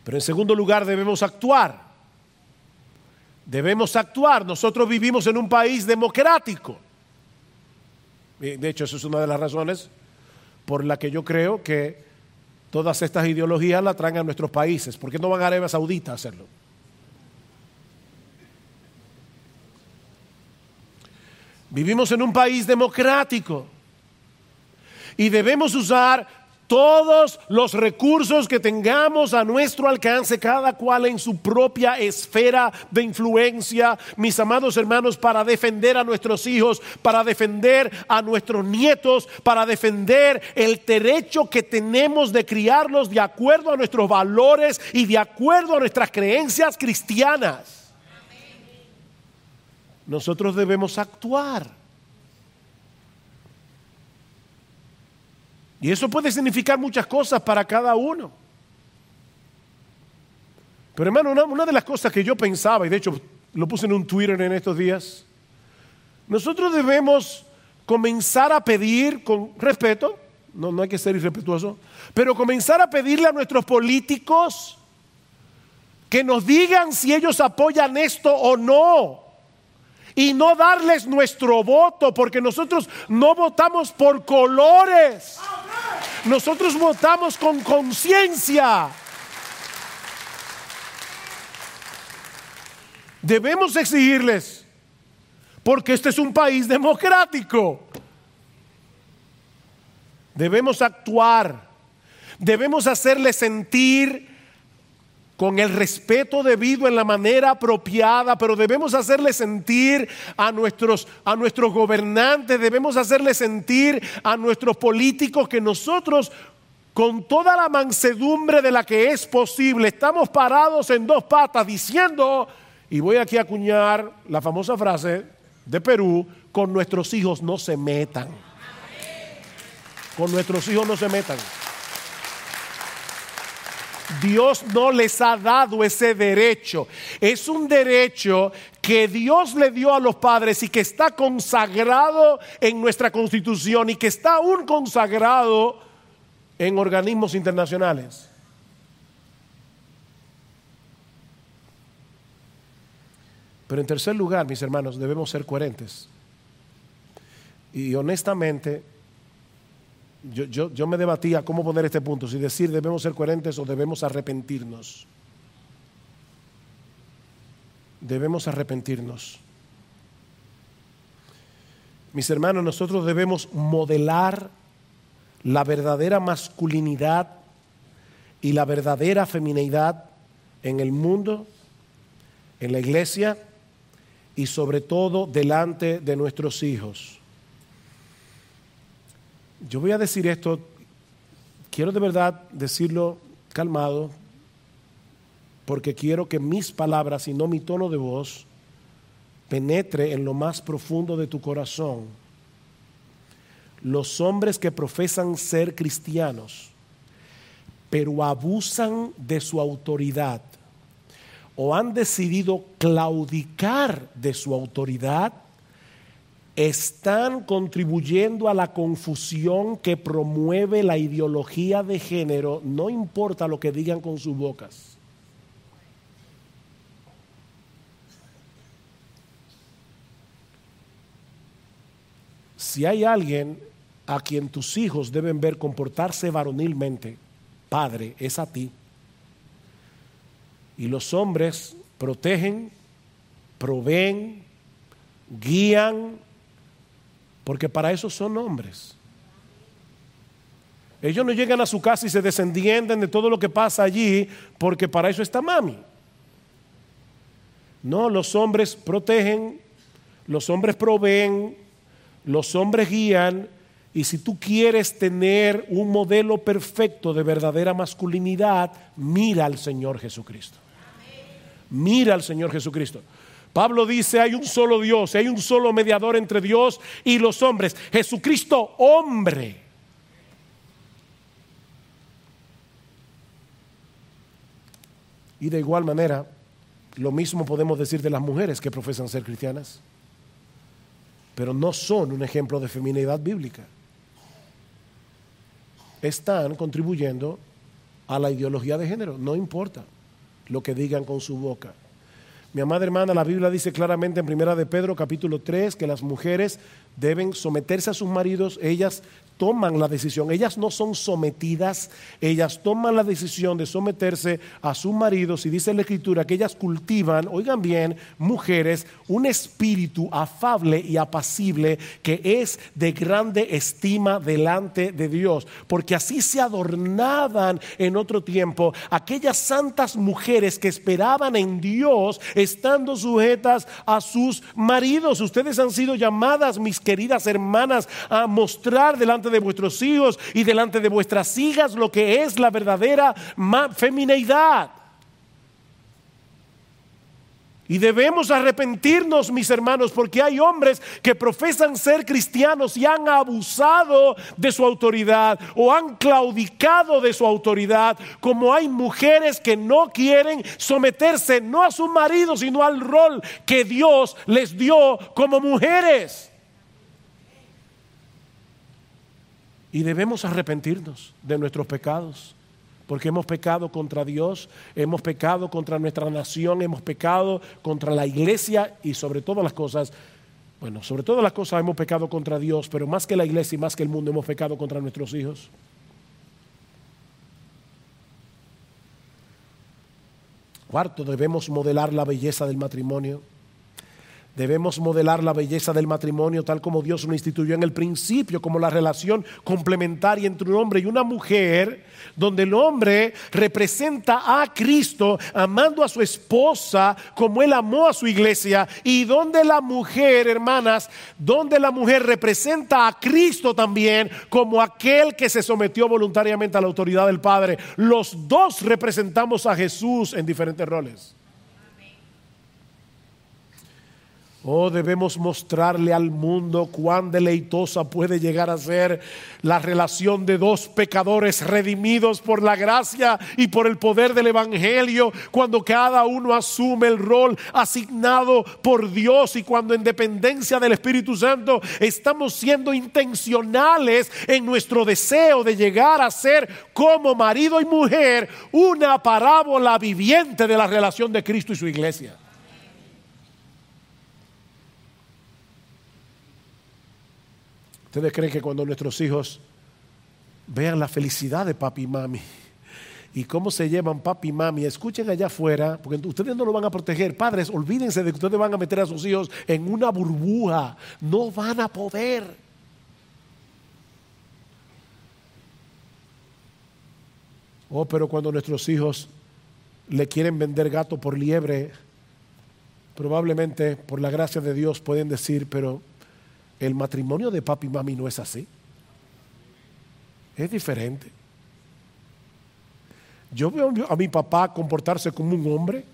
A: Pero en segundo lugar debemos actuar. Debemos actuar. Nosotros vivimos en un país democrático. De hecho, esa es una de las razones por la que yo creo que todas estas ideologías las traen a nuestros países. ¿Por qué no van a Arabia Saudita a hacerlo? Vivimos en un país democrático y debemos usar todos los recursos que tengamos a nuestro alcance, cada cual en su propia esfera de influencia, mis amados hermanos, para defender a nuestros hijos, para defender a nuestros nietos, para defender el derecho que tenemos de criarlos de acuerdo a nuestros valores y de acuerdo a nuestras creencias cristianas. Nosotros debemos actuar. Y eso puede significar muchas cosas para cada uno. Pero hermano, una, de las cosas que yo pensaba, y de hecho lo puse en un Twitter en estos días, nosotros debemos comenzar a pedir con respeto, no, no hay que ser irrespetuoso, pero comenzar a pedirle a nuestros políticos que nos digan si ellos apoyan esto o no y no darles nuestro voto, porque nosotros no votamos por colores, nosotros votamos con conciencia. Debemos exigirles, porque este es un país democrático. Debemos actuar, debemos hacerles sentir con el respeto debido en la manera apropiada, pero debemos hacerle sentir a nuestros, a nuestros gobernantes, debemos hacerle sentir a nuestros políticos que nosotros con toda la mansedumbre de la que es posible, estamos parados en dos patas diciendo, y voy aquí a acuñar la famosa frase de Perú, con nuestros hijos no se metan. Con nuestros hijos no se metan. Dios no les ha dado ese derecho. Es un derecho que Dios le dio a los padres y que está consagrado en nuestra constitución y que está aún consagrado en organismos internacionales. Pero en tercer lugar, mis hermanos, debemos ser coherentes. Y honestamente, yo, me debatía cómo poner este punto, si decir debemos ser coherentes o debemos arrepentirnos. Debemos arrepentirnos. Mis hermanos, nosotros debemos modelar la verdadera masculinidad y la verdadera feminidad en el mundo, en la iglesia y sobre todo delante de nuestros hijos. Yo voy a decir esto, quiero de verdad decirlo calmado, porque quiero que mis palabras y no mi tono de voz penetre en lo más profundo de tu corazón. Los hombres que profesan ser cristianos, pero abusan de su autoridad o han decidido claudicar de su autoridad, están contribuyendo a la confusión que promueve la ideología de género, no importa lo que digan con sus bocas. Si hay alguien a quien tus hijos deben ver comportarse varonilmente, padre, es a ti. Y los hombres protegen, proveen, guían, porque para eso son hombres. Ellos no llegan a su casa y se desentienden de todo lo que pasa allí, porque para eso está mami. No, los hombres protegen, los hombres proveen, los hombres guían, y si tú quieres tener un modelo perfecto de verdadera masculinidad, mira al Señor Jesucristo. Mira al Señor Jesucristo. Pablo dice, hay un solo Dios, hay un solo mediador entre Dios y los hombres. Jesucristo hombre. Y de igual manera, lo mismo podemos decir de las mujeres que profesan ser cristianas, pero no son un ejemplo de feminidad bíblica. Están contribuyendo a la ideología de género, no importa lo que digan con su boca. Mi amada hermana, la Biblia dice claramente en Primera de Pedro capítulo 3 que las mujeres deben someterse a sus maridos, ellas toman la decisión, ellas no son sometidas, ellas toman la decisión de someterse a sus maridos y dice la escritura que ellas cultivan, oigan bien, mujeres, un espíritu afable y apacible que es de grande estima delante de Dios, porque así se adornaban en otro tiempo aquellas santas mujeres que esperaban en Dios estando sujetas a sus maridos. Ustedes han sido llamadas, mis queridas hermanas, a mostrar delante de vuestros hijos y delante de vuestras hijas lo que es la verdadera femineidad. Y debemos arrepentirnos, mis hermanos, porque hay hombres que profesan ser cristianos y han abusado de su autoridad o han claudicado de su autoridad, como hay mujeres que no quieren someterse no a su marido, sino al rol que Dios les dio como mujeres. Y debemos arrepentirnos de nuestros pecados, porque hemos pecado contra Dios, hemos pecado contra nuestra nación, hemos pecado contra la iglesia y sobre todas las cosas, bueno, sobre todas las cosas hemos pecado contra Dios, pero más que la iglesia y más que el mundo hemos pecado contra nuestros hijos. Cuarto, debemos modelar la belleza del matrimonio. Debemos modelar la belleza del matrimonio tal como Dios lo instituyó en el principio, como la relación complementaria entre un hombre y una mujer, donde el hombre representa a Cristo amando a su esposa como él amó a su iglesia, y donde la mujer, hermanas, donde la mujer representa a Cristo también como aquel que se sometió voluntariamente a la autoridad del Padre. Los dos representamos a Jesús en diferentes roles. Oh, debemos mostrarle al mundo cuán deleitosa puede llegar a ser la relación de dos pecadores redimidos por la gracia y por el poder del Evangelio, cuando cada uno asume el rol asignado por Dios y cuando en dependencia del Espíritu Santo estamos siendo intencionales en nuestro deseo de llegar a ser como marido y mujer una parábola viviente de la relación de Cristo y su iglesia. ¿Ustedes creen que cuando nuestros hijos vean la felicidad de papi y mami y cómo se llevan papi y mami, escuchen allá afuera, porque ustedes no lo van a proteger, padres, olvídense de que ustedes van a meter a sus hijos en una burbuja, no van a poder. Oh, pero cuando nuestros hijos le quieren vender gato por liebre, probablemente por la gracia de Dios pueden decir, pero el matrimonio de papi y mami no es así. Es diferente. Yo veo a mi papá comportarse como un hombre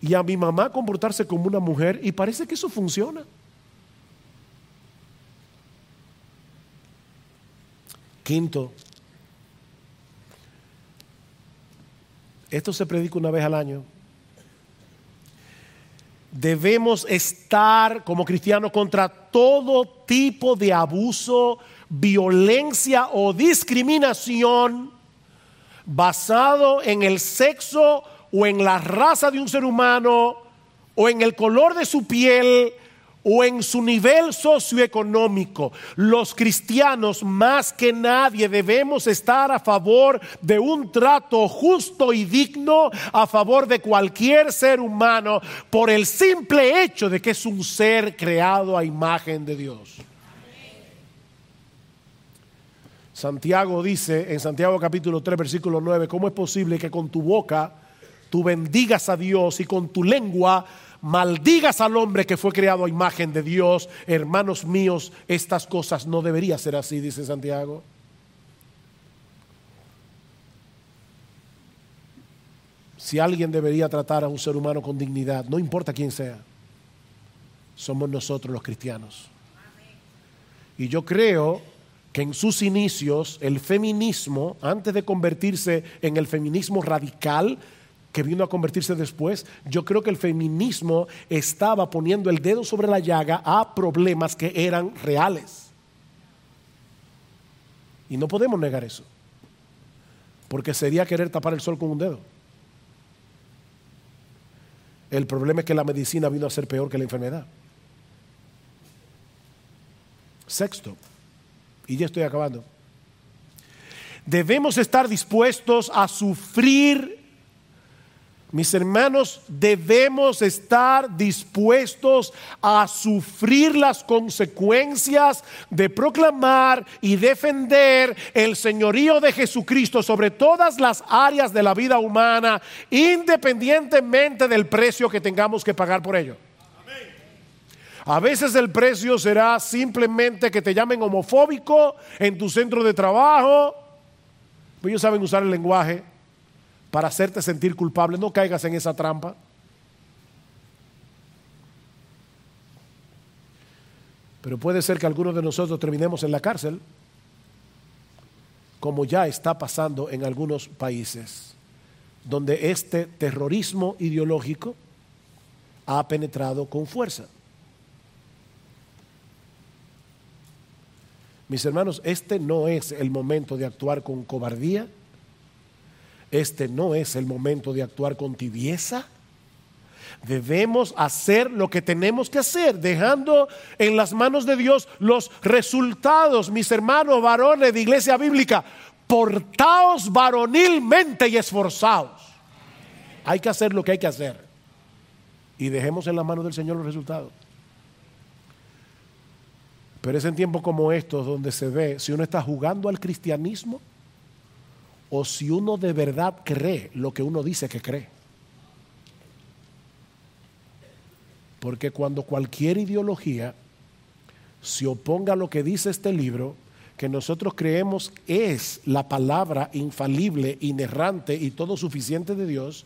A: y a mi mamá comportarse como una mujer y parece que eso funciona. Quinto, esto se predica una vez al año. Debemos estar como cristianos contra todo tipo de abuso, violencia o discriminación basado en el sexo o en la raza de un ser humano o en el color de su piel o en su nivel socioeconómico. Los cristianos más que nadie debemos estar a favor de un trato justo y digno a favor de cualquier ser humano por el simple hecho de que es un ser creado a imagen de Dios. Santiago dice en Santiago capítulo 3 versículo 9, ¿cómo es posible que con tu boca tú bendigas a Dios y con tu lengua maldigas al hombre que fue creado a imagen de Dios? Hermanos míos, estas cosas no deberían ser así, dice Santiago. Si alguien debería tratar a un ser humano con dignidad, no importa quién sea, somos nosotros los cristianos. Y yo creo que en sus inicios el feminismo, antes de convertirse en el feminismo radical, que vino a convertirse después, yo creo que el feminismo estaba poniendo el dedo sobre la llaga a problemas que eran reales. Y no podemos negar eso, porque sería querer tapar el sol con un dedo. El problema es que la medicina vino a ser peor que la enfermedad. Sexto, y ya estoy acabando. Debemos estar dispuestos a sufrir. Mis hermanos, debemos estar dispuestos a sufrir las consecuencias de proclamar y defender el señorío de Jesucristo sobre todas las áreas de la vida humana, independientemente del precio que tengamos que pagar por ello. A veces el precio será simplemente que te llamen homofóbico en tu centro de trabajo. Pues ellos saben usar el lenguaje para hacerte sentir culpable. No caigas en esa trampa. Pero puede ser que algunos de nosotros terminemos en la cárcel, como ya está pasando en algunos países, donde este terrorismo ideológico ha penetrado con fuerza. Mis hermanos, este no es el momento de actuar con cobardía. Este no es el momento de actuar con tibieza. Debemos hacer lo que tenemos que hacer, dejando en las manos de Dios los resultados, mis hermanos varones de iglesia bíblica. Portaos varonilmente y esforzados. Hay que hacer lo que hay que hacer. Y dejemos en las manos del Señor los resultados. Pero es en tiempos como estos donde se ve si uno está jugando al cristianismo o si uno de verdad cree lo que uno dice que cree. Porque cuando cualquier ideología se oponga a lo que dice este libro, que nosotros creemos es la palabra infalible, inerrante y todo suficiente de Dios,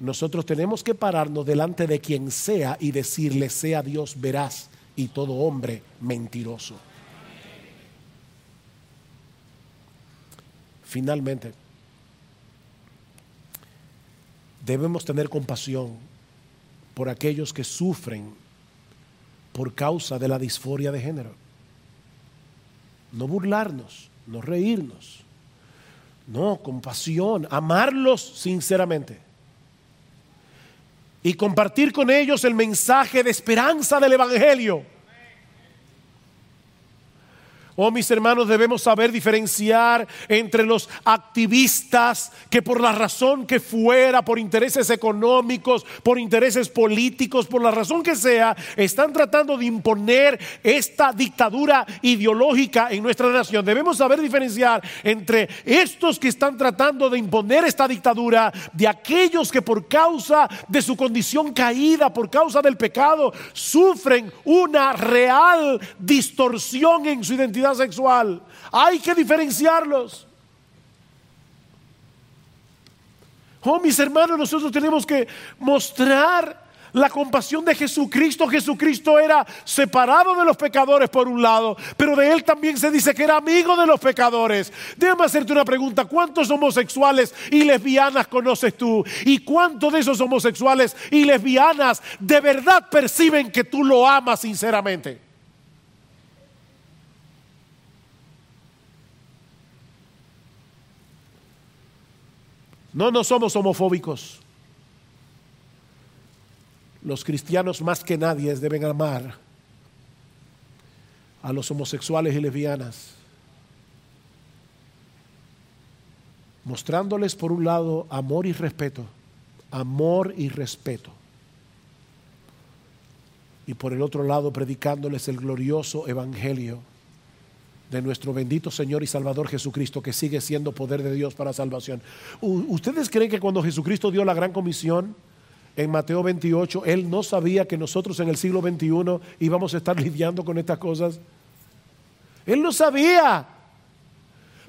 A: nosotros tenemos que pararnos delante de quien sea y decirle, sea Dios veraz y todo hombre mentiroso. Finalmente, debemos tener compasión por aquellos que sufren por causa de la disforia de género. No burlarnos, no reírnos. No, compasión, amarlos sinceramente y compartir con ellos el mensaje de esperanza del Evangelio. Oh, mis hermanos, debemos saber diferenciar entre los activistas que por la razón que fuera, por intereses económicos, por intereses políticos, por la razón que sea, están tratando de imponer esta dictadura ideológica en nuestra nación. Debemos saber diferenciar entre estos que están tratando de imponer esta dictadura de aquellos que por causa de su condición caída, por causa del pecado, sufren una real distorsión en su identidad sexual. Hay que diferenciarlos. Oh, mis hermanos, nosotros tenemos que mostrar la compasión de Jesucristo. Jesucristo era separado de los pecadores por un lado, pero de él también se dice que era amigo de los pecadores. Déjame hacerte una pregunta. ¿Cuántos homosexuales y lesbianas conoces tú? ¿Y cuántos de esos homosexuales y lesbianas de verdad perciben que tú lo amas sinceramente? No, no somos homofóbicos. Los cristianos más que nadie deben amar a los homosexuales y lesbianas, mostrándoles por un lado amor y respeto, amor y respeto, y por el otro lado predicándoles el glorioso evangelio de nuestro bendito Señor y Salvador Jesucristo, que sigue siendo poder de Dios para salvación. ¿Ustedes creen que cuando Jesucristo dio la gran comisión en Mateo 28, Él no sabía que nosotros en el siglo XXI íbamos a estar lidiando con estas cosas? Él lo sabía.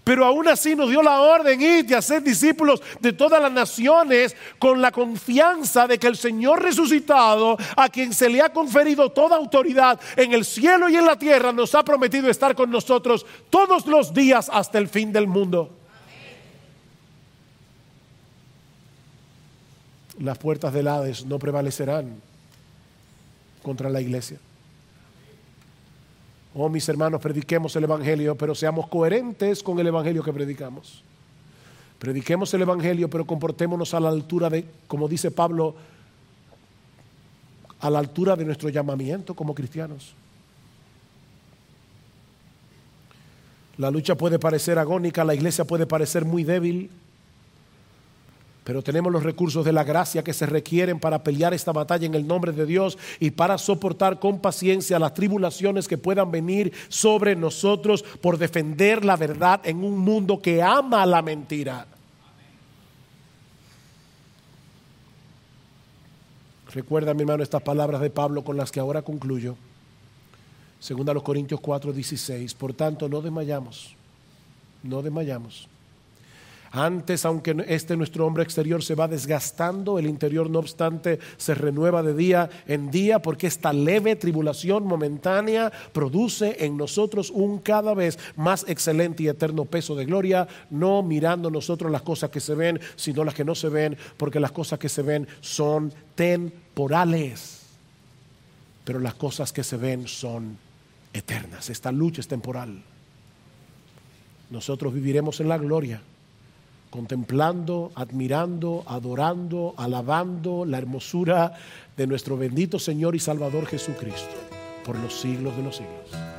A: Pero aún así nos dio la orden ir de hacer discípulos de todas las naciones con la confianza de que el Señor resucitado, a quien se le ha conferido toda autoridad en el cielo y en la tierra, nos ha prometido estar con nosotros todos los días hasta el fin del mundo. Las puertas del Hades no prevalecerán contra la iglesia. Oh, mis hermanos, prediquemos el Evangelio, pero seamos coherentes con el Evangelio que predicamos. Prediquemos el Evangelio, pero comportémonos a la altura de, como dice Pablo, a la altura de nuestro llamamiento como cristianos. La lucha puede parecer agónica, la iglesia puede parecer muy débil, pero tenemos los recursos de la gracia que se requieren para pelear esta batalla en el nombre de Dios y para soportar con paciencia las tribulaciones que puedan venir sobre nosotros por defender la verdad en un mundo que ama la mentira. Recuerda, mi hermano, estas palabras de Pablo con las que ahora concluyo. Segunda a los Corintios 4, 16. Por tanto, no desmayamos, no desmayamos. Antes, aunque este nuestro hombre exterior se va desgastando, el interior no obstante se renueva de día en día porque esta leve tribulación momentánea produce en nosotros un cada vez más excelente y eterno peso de gloria, no mirando nosotros las cosas que se ven, sino las que no se ven, porque las cosas que se ven son temporales, pero las cosas que se ven son eternas. Esta lucha es temporal. Nosotros viviremos en la gloria contemplando, admirando, adorando, alabando la hermosura de nuestro bendito Señor y Salvador Jesucristo por los siglos de los siglos.